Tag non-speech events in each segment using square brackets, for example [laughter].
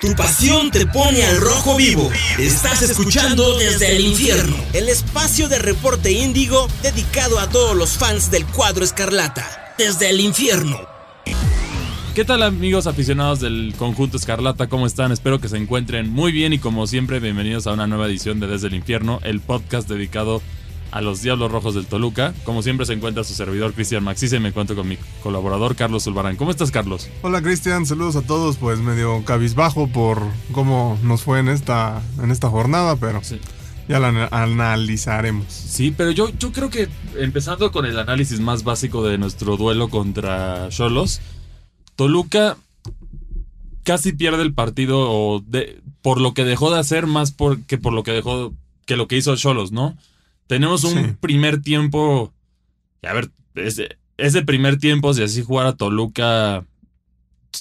Tu pasión te pone al rojo vivo. Estás escuchando desde el infierno. El espacio de reporte índigo dedicado a todos los fans del cuadro escarlata. Desde el infierno. ¿Qué tal amigos aficionados del conjunto Escarlata? ¿Cómo están? Espero que se encuentren muy bien y como siempre bienvenidos a una nueva edición de Desde el Infierno, el podcast dedicado a los Diablos Rojos del Toluca. Como siempre se encuentra su servidor Cristian Maxis y me encuentro con mi colaborador Carlos Zulbarán. ¿Cómo estás Carlos? Hola Cristian, saludos a todos, pues medio cabizbajo por cómo nos fue en esta, en esta jornada, pero ya la analizaremos. Sí, pero yo, yo creo que empezando con el análisis más básico de nuestro duelo contra Cholos, Toluca casi pierde el partido de, por lo que dejó de hacer más por, que por lo que dejó que lo que hizo Cholos, ¿no? Tenemos un primer tiempo. A ver, ese, primer tiempo, si así jugara Toluca,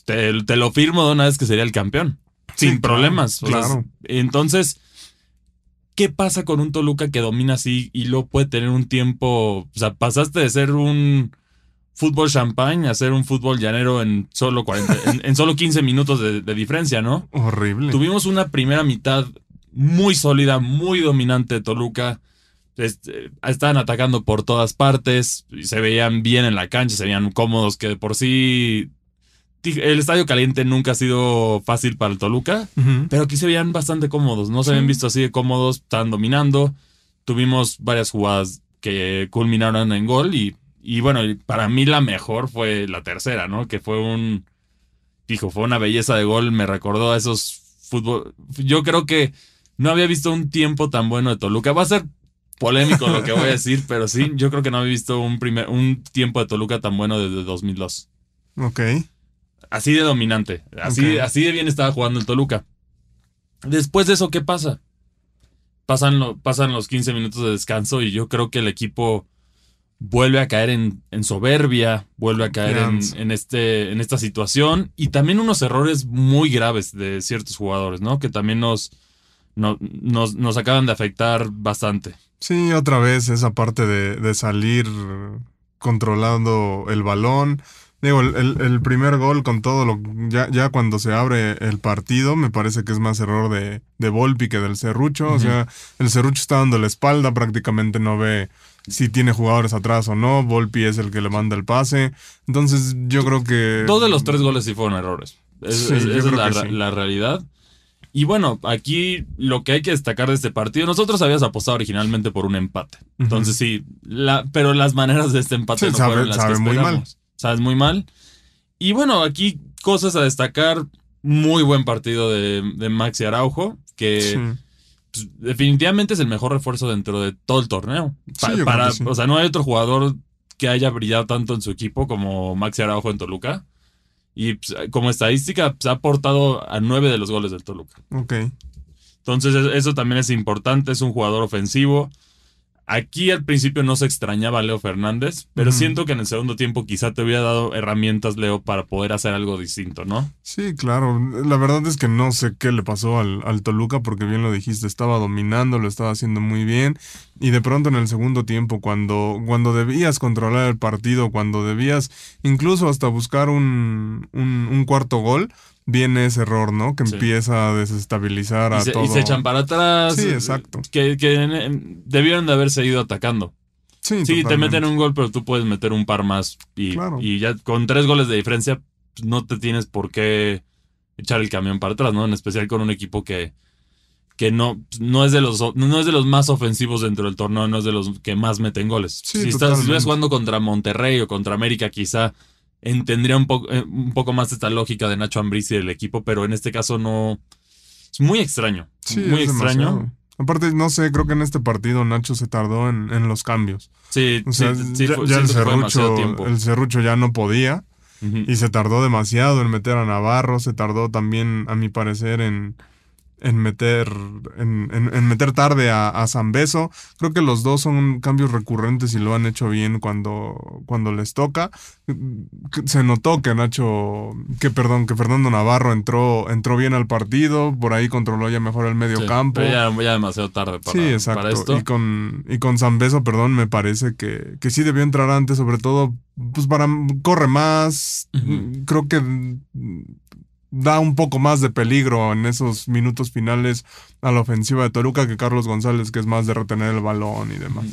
te, lo firmo de una vez que sería el campeón. sin problemas. claro. entonces, ¿qué pasa con un Toluca que domina así y luego puede tener un tiempo? O sea, pasaste de ser un fútbol champagne a ser un fútbol llanero en solo 40, en, solo 15 minutos de, de diferencia, ¿no? Horrible. Tuvimos una primera mitad muy sólida, muy dominante de Toluca estaban atacando por todas partes, se veían bien en la cancha, se veían cómodos, que de por sí el estadio caliente nunca ha sido fácil para el Toluca, pero aquí se veían bastante cómodos, no se habían visto así de cómodos, estaban dominando, tuvimos varias jugadas que culminaron en gol y, y bueno, para mí la mejor fue la tercera, ¿no? Que fue un, dijo, fue una belleza de gol, me recordó a esos fútbol, yo creo que no había visto un tiempo tan bueno de Toluca, va a ser polémico lo que voy a decir, pero sí, yo creo que no había visto un, primer, un tiempo de Toluca tan bueno desde 2002. Ok. Así de dominante, así, así de bien estaba jugando el Toluca. Después de eso, ¿qué pasa? Pasan, pasan los 15 minutos de descanso y yo creo que el equipo vuelve a caer en, soberbia, vuelve a caer en, este, en esta situación y también unos errores muy graves de ciertos jugadores, ¿no? Que también nos, nos, nos acaban de afectar bastante. Sí, otra vez esa parte de, salir controlando el balón. Digo, el, primer gol con todo lo. Ya, ya cuando se abre el partido, me parece que es más error de, de Volpi que del Cerrucho. O sea, el Cerrucho está dando la espalda, prácticamente no ve si tiene jugadores atrás o no. Volpi es el que le manda el pase. Entonces, yo creo que. Todos de los tres goles sí fueron errores. esa es la, la realidad. Y bueno, aquí lo que hay que destacar de este partido, nosotros habíamos apostado originalmente por un empate. Entonces sí, la, pero las maneras de este empate no fueron las que. Muy mal. Sabes muy mal. Y bueno, aquí cosas a destacar. Muy buen partido de, de Maxi Araujo, que pues, definitivamente es el mejor refuerzo dentro de todo el torneo. para, O sea, no hay otro jugador que haya brillado tanto en su equipo como Maxi Araujo en Toluca. Y pues, como estadística, se pues, ha aportado a nueve de los goles del Toluca. Ok. Entonces, eso también es importante. Es un jugador ofensivo. Aquí al principio no se extrañaba a Leo Fernández, pero siento que en el segundo tiempo quizá te hubiera dado herramientas, Leo, para poder hacer algo distinto, ¿no? Sí, claro. La verdad es que no sé qué le pasó al, al, Toluca, porque bien lo dijiste, estaba dominando, lo estaba haciendo muy bien. Y de pronto en el segundo tiempo, cuando, cuando debías controlar el partido, cuando debías incluso hasta buscar un, un, un cuarto gol, viene ese error, ¿no? Que empieza a desestabilizar a todo. Y se echan para atrás. Sí, exacto. Que, debieron de haberse ido atacando. Sí, sí te meten un gol, pero tú puedes meter un par más. Y, y ya con tres goles de diferencia, pues, no te tienes por qué echar el camión para atrás, ¿no? En especial con un equipo que, que no, no, es de los, no es de los más ofensivos dentro del torneo, no es de los que más meten goles. si, estás, si estás jugando contra Monterrey o contra América, quizá tendría un, poco eh, un poco más esta lógica de Nacho Ambriz y del equipo, pero en este caso no. Es muy extraño. Sí, muy extraño. Aparte, no sé, creo que en este partido Nacho se tardó en, los cambios. Sí, sí, ya, el, serrucho, el Cerrucho ya no podía. Y se tardó demasiado en meter a Navarro, se tardó también, a mi parecer, en, en meter, en, en, meter tarde a, a Zambeso. Creo que los dos son cambios recurrentes y lo han hecho bien cuando, cuando les toca. Se notó que Nacho, que perdón, que Fernando Navarro entró, entró bien al partido, por ahí controló ya mejor el medio campo. Ya, ya, demasiado tarde para, sí, exacto. Y con, y con Zambeso, perdón, me parece que, que sí debió entrar antes, sobre todo, pues para corre más. Creo que da un poco más de peligro en esos minutos finales a la ofensiva de Toluca que Carlos González, que es más de retener el balón y demás.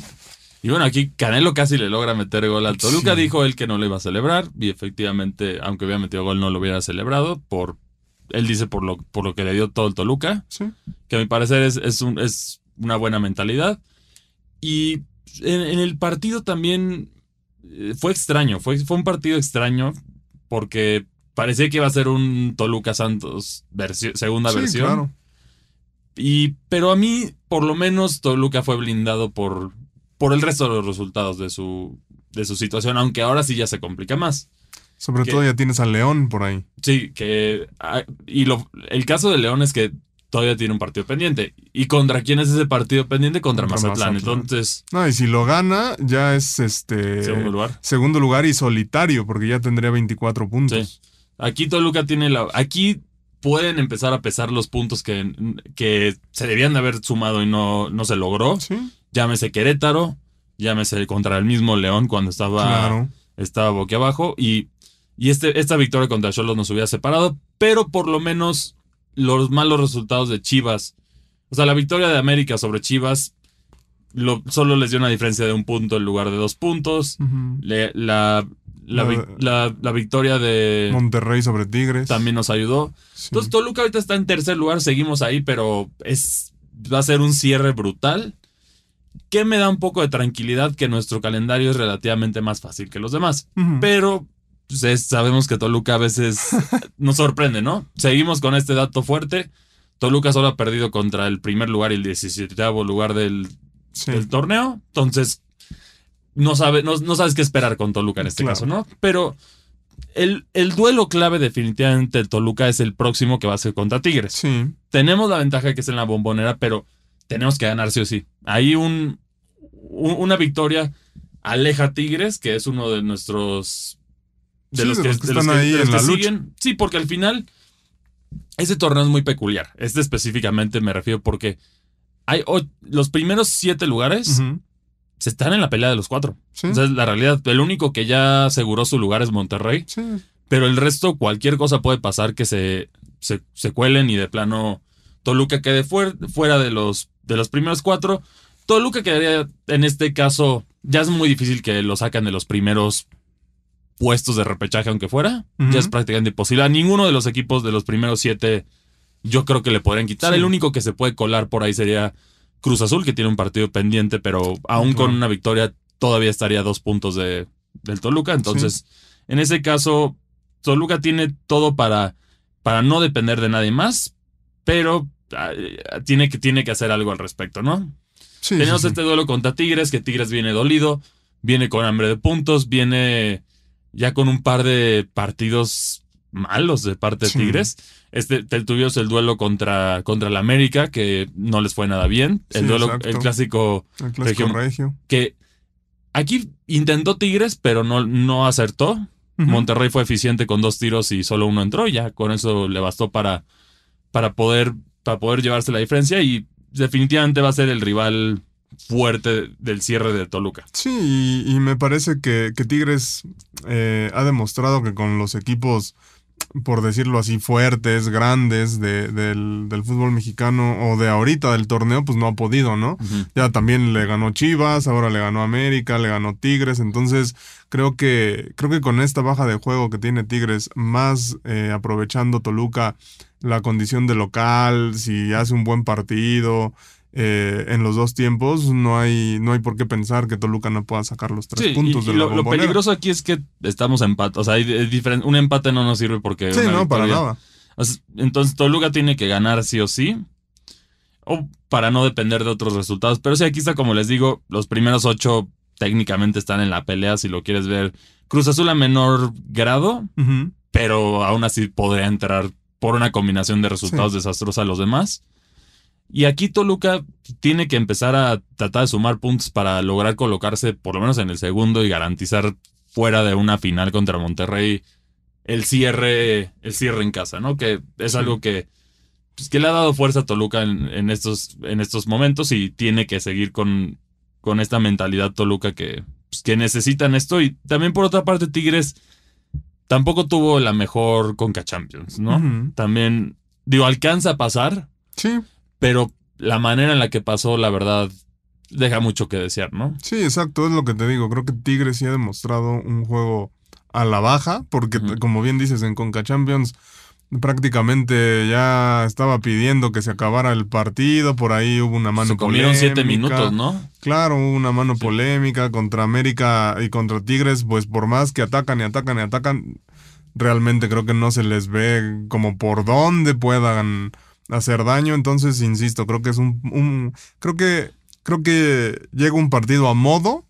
Y bueno, aquí Canelo casi le logra meter gol al Toluca. Dijo él que no lo iba a celebrar. Y efectivamente, aunque hubiera metido gol, no lo hubiera celebrado. Por, él dice por lo, por lo que le dio todo el Toluca. Que a mi parecer es, es, un, es una buena mentalidad. Y en, el partido también eh, fue extraño. Fue, fue un partido extraño porque parecía que iba a ser un Toluca Santos segunda versión. Claro. Y, pero a mí, por lo menos, Toluca fue blindado por, por el resto de los resultados de su, de su situación, aunque ahora sí ya se complica más. Sobre todo ya tienes al León por ahí. Sí, que. Ah, y lo, el caso de León es que todavía tiene un partido pendiente. ¿Y contra quién es ese partido pendiente? Contra, Mazatlán. Entonces. No, y si lo gana, ya es este. Segundo lugar. Segundo lugar y solitario, porque ya tendría 24 puntos. Sí. Aquí Toluca tiene la. Aquí pueden empezar a pesar los puntos que, que se debían de haber sumado y no, no se logró. ¿Sí? Llámese Querétaro, llámese contra el mismo León cuando estaba, estaba boquiabajo. Y, y este, esta victoria contra Cholos nos hubiera separado, pero por lo menos los malos resultados de Chivas. O sea, la victoria de América sobre Chivas lo, solo les dio una diferencia de un punto en lugar de dos puntos. la, la, victoria de Monterrey sobre Tigres también nos ayudó. Entonces, Toluca ahorita está en tercer lugar, seguimos ahí, pero es, va a ser un cierre brutal. Que me da un poco de tranquilidad que nuestro calendario es relativamente más fácil que los demás. Pero pues, sabemos que Toluca a veces [laughs] nos sorprende, ¿no? Seguimos con este dato fuerte. Toluca solo ha perdido contra el primer lugar y el 17 lugar del, del torneo. Entonces, no, sabe, no, sabes qué esperar con Toluca en este caso, ¿no? Pero el, el, duelo clave definitivamente el Toluca es el próximo que va a ser contra Tigres. Sí. Tenemos la ventaja que es en la bombonera, pero tenemos que ganar sí o sí. Hay un, una victoria aleja a Tigres, que es uno de nuestros... De los que, están ahí en la siguen. Sí, porque al final ese torneo es muy peculiar. Este específicamente me refiero porque hay los primeros siete lugares se están en la pelea de los cuatro. Sí. la realidad. El único que ya aseguró su lugar es Monterrey. Sí. Pero el resto, cualquier cosa puede pasar que se, se, cuelen y de plano Toluca quede fuera de los, de los primeros cuatro. Toluca quedaría, en este caso, ya es muy difícil que lo saquen de los primeros puestos de repechaje, aunque fuera. Ya es prácticamente imposible. A ninguno de los equipos de los primeros siete, yo creo que le podrían quitar. El único que se puede colar por ahí sería Cruz Azul, que tiene un partido pendiente, pero aún con una victoria todavía estaría a dos puntos de, del Toluca. Entonces, en ese caso, Toluca tiene todo para, para no depender de nadie más, pero ah, tiene, que, tiene que hacer algo al respecto, ¿no? Tenemos este duelo contra Tigres, que Tigres viene dolido, viene con hambre de puntos, viene ya con un par de partidos malos de parte de Tigres. Este, tuvimos el duelo contra, contra el América, que no les fue nada bien. El duelo, el clásico, regio, Que aquí intentó Tigres, pero no, no acertó. Monterrey fue eficiente con dos tiros y solo uno entró. Ya con eso le bastó para, para, poder, para poder llevarse la diferencia. Y definitivamente va a ser el rival fuerte del cierre de Toluca. Sí, y, me parece que, Tigres eh, ha demostrado que con los equipos por decirlo así, fuertes, grandes del, fútbol mexicano o de ahorita del torneo, pues no ha podido, ¿no? Ya también le ganó Chivas, ahora le ganó América, le ganó Tigres, entonces creo que, creo que con esta baja de juego que tiene Tigres, más eh, aprovechando Toluca la condición de local, si hace un buen partido, eh, en los dos tiempos, no hay, no hay por qué pensar que Toluca no pueda sacar los tres puntos de lo, lo peligroso aquí es que estamos empatados. O sea, hay un empate no nos sirve porque. Sí, no, para nada. Entonces, Toluca tiene que ganar sí o sí. O para no depender de otros resultados. Pero sí, aquí está, como les digo, los primeros ocho técnicamente están en la pelea, si lo quieres ver. Cruz Azul a menor grado, pero aún así podría entrar por una combinación de resultados desastrosos a los demás. Y aquí Toluca tiene que empezar a tratar de sumar puntos para lograr colocarse por lo menos en el segundo y garantizar fuera de una final contra Monterrey el cierre, el cierre en casa, ¿no? Que es algo que, pues, que le ha dado fuerza a Toluca en, estos, en estos momentos y tiene que seguir con, con esta mentalidad Toluca que, pues, que necesitan esto. Y también por otra parte Tigres tampoco tuvo la mejor Conca Champions, ¿no? También, digo, alcanza a pasar. Sí. Pero la manera en la que pasó, la verdad, deja mucho que desear, ¿no? Sí, exacto, es lo que te digo. Creo que Tigres sí ha demostrado un juego a la baja, porque como bien dices, en Conca Champions prácticamente ya estaba pidiendo que se acabara el partido, por ahí hubo una mano se comieron siete minutos, ¿no? Claro, hubo una mano polémica contra América y contra Tigres, pues por más que atacan y atacan y atacan, realmente creo que no se les ve como por dónde puedan hacer daño, entonces insisto, creo que es un, un creo que creo que llega un partido a modo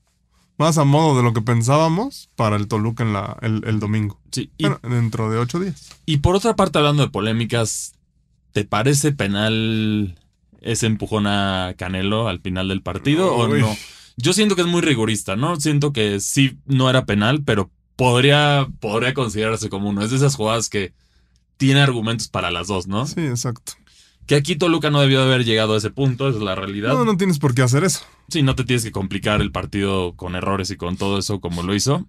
más a modo de lo que pensábamos para el Toluca en la, el, domingo. Sí. dentro de ocho días. Y por otra parte, hablando de polémicas, ¿te parece penal ese empujón a Canelo al final del partido o no? Yo siento que es muy rigorista, ¿no? Siento que sí no era penal, pero podría, podría considerarse como uno. Es de esas jugadas que tiene argumentos para las dos, ¿no? Sí, exacto. Que aquí Toluca no debió haber llegado a ese punto, esa es la realidad. No, no tienes por qué hacer eso. Sí, no te tienes que complicar el partido con errores y con todo eso como lo hizo.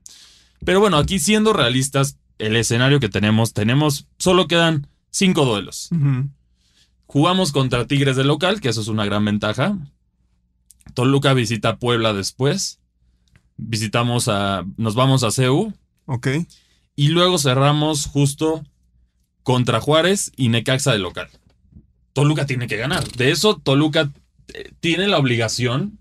Pero bueno, aquí siendo realistas, el escenario que tenemos, tenemos, solo quedan cinco duelos. Jugamos contra Tigres de local, que eso es una gran ventaja. Toluca visita Puebla después. Visitamos a, nos vamos a CEU. Ok. Y luego cerramos justo contra Juárez y Necaxa de local. Toluca tiene que ganar. De eso, Toluca eh, tiene la obligación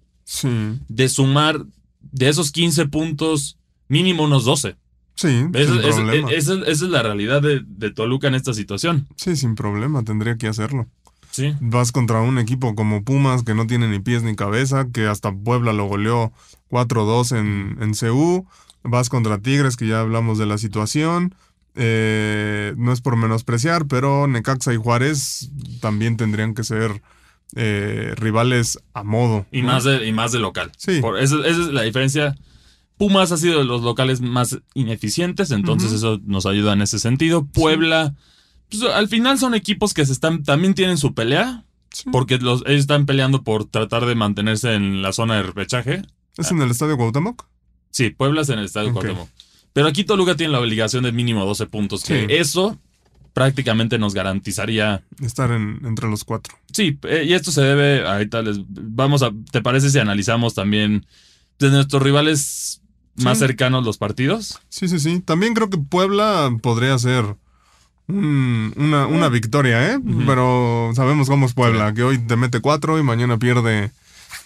de sumar de esos 15 puntos mínimo unos 12. Sí, sin problema. esa, es la realidad de, Toluca en esta situación. Sí, sin problema, tendría que hacerlo. Sí. Vas contra un equipo como Pumas que no tiene ni pies ni cabeza, que hasta Puebla lo goleó 4-2 en, en CU. Vas contra Tigres, que ya hablamos de la situación. Eh, no es por menospreciar, pero Necaxa y Juárez también tendrían que ser eh, rivales a modo. Y, más de, y más de local. Sí. esa, es la diferencia. Pumas ha sido de los locales más ineficientes, entonces eso nos ayuda en ese sentido. Puebla, pues, al final son equipos que se están, también tienen su pelea, porque los, ellos están peleando por tratar de mantenerse en la zona de repechaje. ¿Es en el Estadio Cuauhtémoc? Sí, Puebla es en el Estadio Cuauhtémoc. Pero aquí Toluca tiene la obligación de mínimo 12 puntos. Que eso prácticamente nos garantizaría estar en, entre los cuatro. Sí, eh, y esto se debe, ahorita les vamos a, ¿te parece si analizamos también de nuestros rivales más cercanos los partidos? Sí, sí, sí. También creo que Puebla podría ser una, una, victoria, ¿eh? Pero sabemos cómo es Puebla, que hoy te mete cuatro y mañana pierde.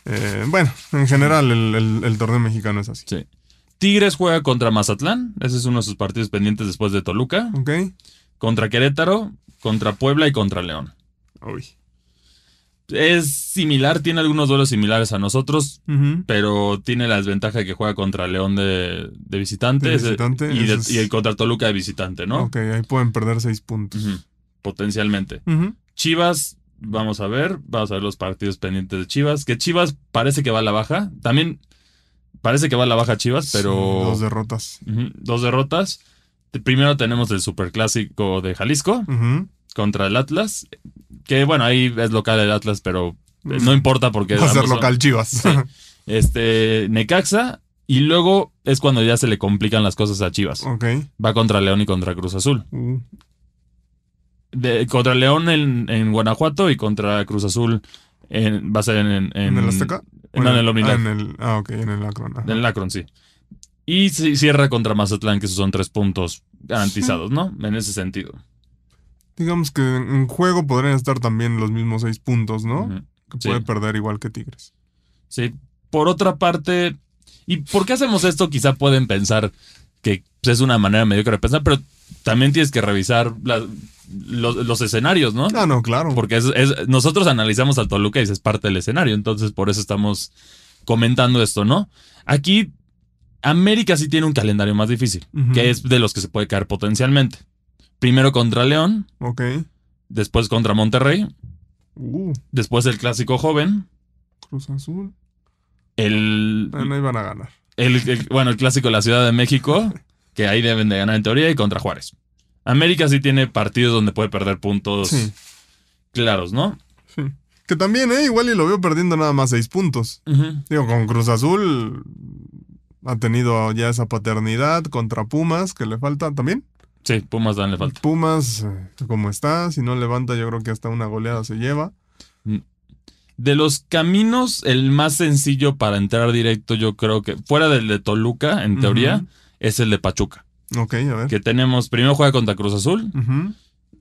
Eh, bueno, en general el, el torneo mexicano es así. Sí. Tigres juega contra Mazatlán. Ese es uno de sus partidos pendientes después de Toluca. Ok. Contra Querétaro, contra Puebla y contra León. Uy. Es similar, tiene algunos duelos similares a nosotros, pero tiene la desventaja de que juega contra León de, visitante, visitante y, el contra Toluca de visitante, ¿no? Ok, ahí pueden perder seis puntos. Potencialmente. Chivas, vamos a ver, vamos a ver los partidos pendientes de Chivas, que Chivas parece que va a la baja. También parece que va a la baja Chivas, pero. dos derrotas. dos derrotas. Primero tenemos el superclásico de Jalisco contra el Atlas. Que bueno, ahí es local el Atlas, pero no importa porque. Va a ser local Chivas. [laughs] Este, Necaxa. Y luego es cuando ya se le complican las cosas a Chivas. Ok. Va contra León y contra Cruz Azul. Uh. contra León en, Guanajuato y contra Cruz Azul va a ser en, en, el Azteca. En el Ah, en el, ah, ok, en el Akron. En el Akron, sí. Y cierra contra Mazatlán, que esos son tres puntos garantizados, ¿no? En ese sentido. Digamos que en juego podrían estar también los mismos seis puntos, ¿no? Que puede perder igual que Tigres. Sí. Por otra parte, ¿y por qué hacemos esto? Quizá pueden pensar que es una manera mediocre de pensar, pero también tienes que revisar los, escenarios, ¿no? Ah, no, claro. Porque es, nosotros analizamos al Toluca y es parte del escenario, entonces por eso estamos comentando esto, ¿no? Aquí América sí tiene un calendario más difícil, que es de los que se puede caer potencialmente. Primero contra León. Ok. Después contra Monterrey. Uh. Después el clásico joven. Cruz Azul. El. no iban a ganar. El, bueno, el clásico de la Ciudad de México, [laughs] que ahí deben de ganar en teoría, y contra Juárez. América sí tiene partidos donde puede perder puntos claros, ¿no? Sí. Que también, ¿eh? Igual y lo veo perdiendo nada más seis puntos. Digo, con Cruz Azul ha tenido ya esa paternidad contra Pumas, que le falta también. Sí, Pumas dan le falta. Pumas, eh, como está, si no levanta, yo creo que hasta una goleada se lleva. Mm. De los caminos, el más sencillo para entrar directo, yo creo que, fuera del de Toluca, en teoría, es el de Pachuca. Ok, a ver. Que tenemos, primero juega contra Cruz Azul.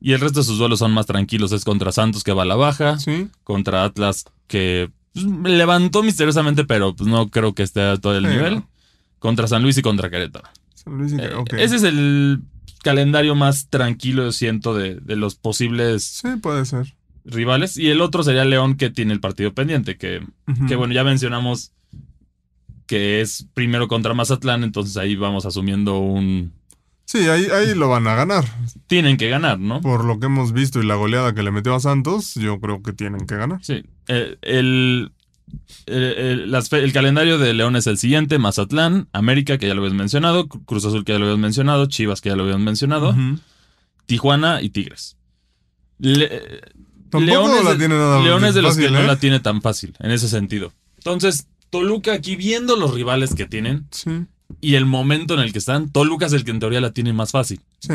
Y el resto de sus duelos son más tranquilos. Es contra Santos, que va a la baja. Sí. Contra Atlas, que pues, levantó misteriosamente, pero pues, no creo que esté a todo el nivel. Contra San Luis y contra Querétaro. San Luis y eh, Ese es el calendario más tranquilo, yo siento, de, de, los posibles. Sí, puede ser. Rivales. Y el otro sería León, que tiene el partido pendiente. Que, que bueno, ya mencionamos que es primero contra Mazatlán, entonces ahí vamos asumiendo un. Sí, ahí, ahí lo van a ganar. Tienen que ganar, ¿no? Por lo que hemos visto y la goleada que le metió a Santos, yo creo que tienen que ganar. Sí. Eh, el, el, calendario de León es el siguiente: Mazatlán, América, que ya lo habías mencionado, Cruz Azul, que ya lo habías mencionado, Chivas, que ya lo habías mencionado, Tijuana y Tigres. Leones, la tiene nada Leones de los que no ¿eh? la tiene tan fácil, en ese sentido. Entonces, Toluca aquí viendo los rivales que tienen y el momento en el que están, Toluca es el que en teoría la tiene más fácil. Sí.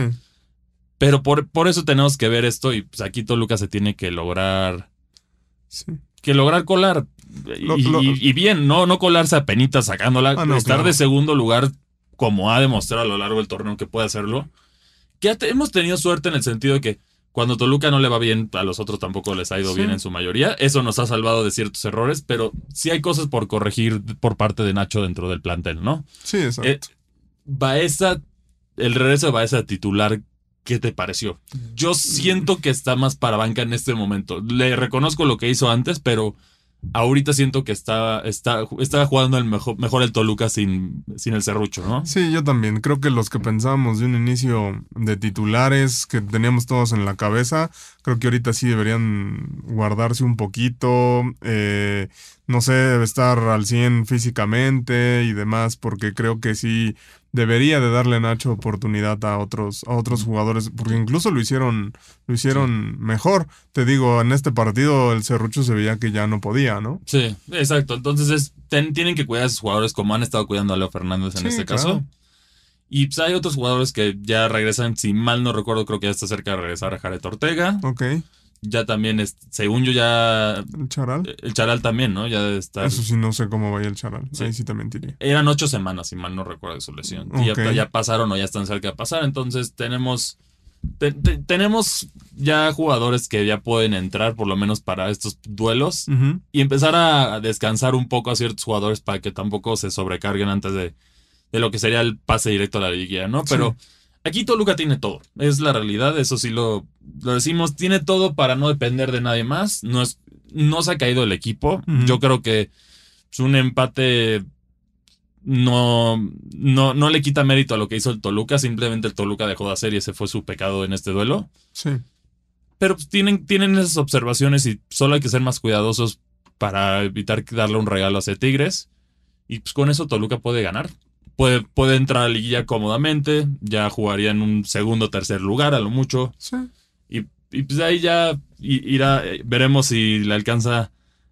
Pero por, por eso tenemos que ver esto y pues aquí Toluca se tiene que lograr... Sí. Que lograr colar. y, bien, no, no colarse a penitas sacándola. Ah, estar de segundo lugar como ha demostrado a lo largo del torneo que puede hacerlo. Que hemos tenido suerte en el sentido de que cuando Toluca no le va bien, a los otros tampoco les ha ido bien en su mayoría. Eso nos ha salvado de ciertos errores, pero sí hay cosas por corregir por parte de Nacho dentro del plantel, ¿no? Sí, exacto. Eh, Baeza, el regreso de Baeza titular, ¿qué te pareció? Yo siento que está más para banca en este momento. Le reconozco lo que hizo antes, pero ahorita siento que está, está, está jugando el mejor, mejor el Toluca sin, sin el Cerrucho, ¿no? Sí, yo también. Creo que los que pensábamos de un inicio de titulares que teníamos todos en la cabeza, creo que ahorita sí deberían guardarse un poquito. Eh, no sé, estar al 100 físicamente y demás, porque creo que sí debería de darle Nacho oportunidad a otros, a otros jugadores, porque incluso lo hicieron, lo hicieron mejor. Te digo, en este partido el Cerrucho se veía que ya no podía, ¿no? Sí, exacto. Entonces es, tienen que cuidar a esos jugadores como han estado cuidando a Leo Fernández en este caso. Y pues hay otros jugadores que ya regresan, si mal no recuerdo, creo que ya está cerca de regresar a Jared Ortega. Ok ya también, es, según yo ya... ¿El Charal? El Charal también, ¿no? Ya está... Eso sí, no sé cómo vaya el Charal. Ahí sí te mentiría. Eran ocho semanas, si mal no recuerdo de su lesión. Y ya, pasaron o ya están cerca de pasar. Entonces tenemos... tenemos ya jugadores que ya pueden entrar por lo menos para estos duelos y empezar a descansar un poco a ciertos jugadores para que tampoco se sobrecarguen antes de, de lo que sería el pase directo a la liguilla, ¿no? Pero... Aquí Toluca tiene todo, es la realidad, eso sí lo, lo decimos, tiene todo para no depender de nadie más, no, es, no se ha caído el equipo, yo creo que es un empate no, no, no le quita mérito a lo que hizo el Toluca, simplemente el Toluca dejó de hacer y ese fue su pecado en este duelo. Sí. Pero pues, tienen, tienen esas observaciones y solo hay que ser más cuidadosos para evitar darle un regalo a ese Tigres. Y pues con eso Toluca puede ganar puede, entrar a la liguilla cómodamente, ya jugaría en un segundo o tercer lugar a lo mucho. Sí. Y, y pues ahí ya irá, veremos si le alcanza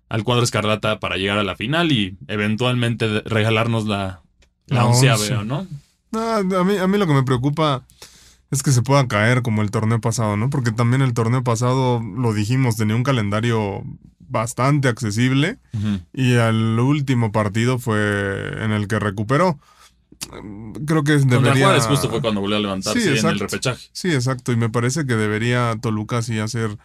al cuadro escarlata para llegar a la final y eventualmente regalarnos la, la onceava, ¿no? a, mí, a mí lo que me preocupa es que se pueda caer como el torneo pasado, ¿no? Porque también el torneo pasado, lo dijimos, tenía un calendario bastante accesible y al último partido fue en el que recuperó creo que debería... Contra Juárez justo fue cuando volvió a levantarse en el repechaje. Sí, exacto. Y me parece que debería Toluca sí hacer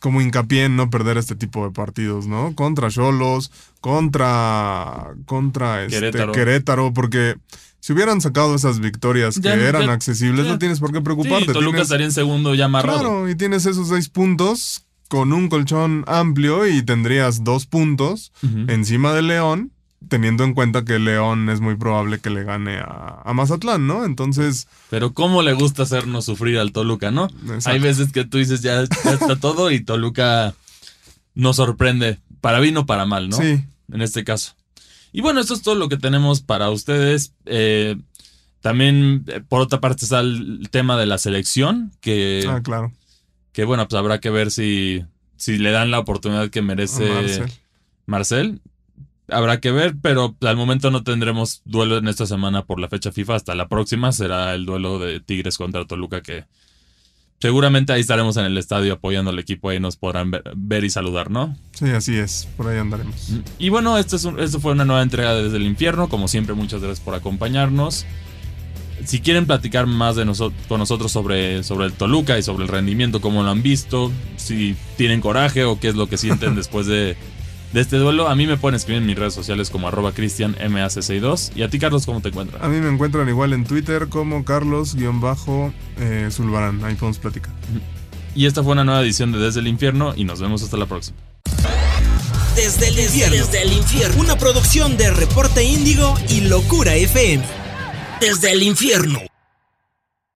como hincapié en no perder este tipo de partidos, ¿no? Contra Cholos, contra, contra este Querétaro. porque si hubieran sacado esas victorias que eran accesibles, no tienes por qué preocuparte. Sí, Toluca estaría en segundo ya amarrado. Claro, y tienes esos seis puntos con un colchón amplio y tendrías dos puntos encima de León teniendo en cuenta que León es muy probable que le gane a, Mazatlán, ¿no? Entonces... Pero cómo le gusta hacernos sufrir al Toluca, ¿no? Hay veces que tú dices ya, está todo y Toluca nos sorprende, para bien o para mal, ¿no? Sí. En este caso. Y bueno, esto es todo lo que tenemos para ustedes. Eh, también, eh, por otra parte, está el tema de la selección, que... Ah, claro. Que bueno, pues habrá que ver si, si le dan la oportunidad que merece Marcel. Marcel habrá que ver, pero al momento no tendremos duelo en esta semana por la fecha FIFA. Hasta la próxima será el duelo de Tigres contra Toluca que seguramente ahí estaremos en el estadio apoyando al equipo y nos podrán ver, y saludar, ¿no? Sí, así es, por ahí andaremos. Mm, y bueno, esto, es esto fue una nueva entrega desde el infierno, como siempre muchas gracias por acompañarnos. Si quieren platicar más de con nosotros sobre, sobre el Toluca y sobre el rendimiento, cómo lo han visto, si tienen coraje o qué es lo que sienten [laughs] después de de este duelo. A mí me pueden escribir en mis redes sociales como arroba cristianmac62. ¿Y a ti, Carlos, cómo te encuentran? A mí me encuentran igual en Twitter como Carlos-Zulbarán. Ahí podemos platicar. Y esta fue una nueva edición de Desde el Infierno y nos vemos hasta la próxima. Desde el infierno. Desde el infierno. Una producción de Reporte Índigo y Locura FM. Desde el infierno.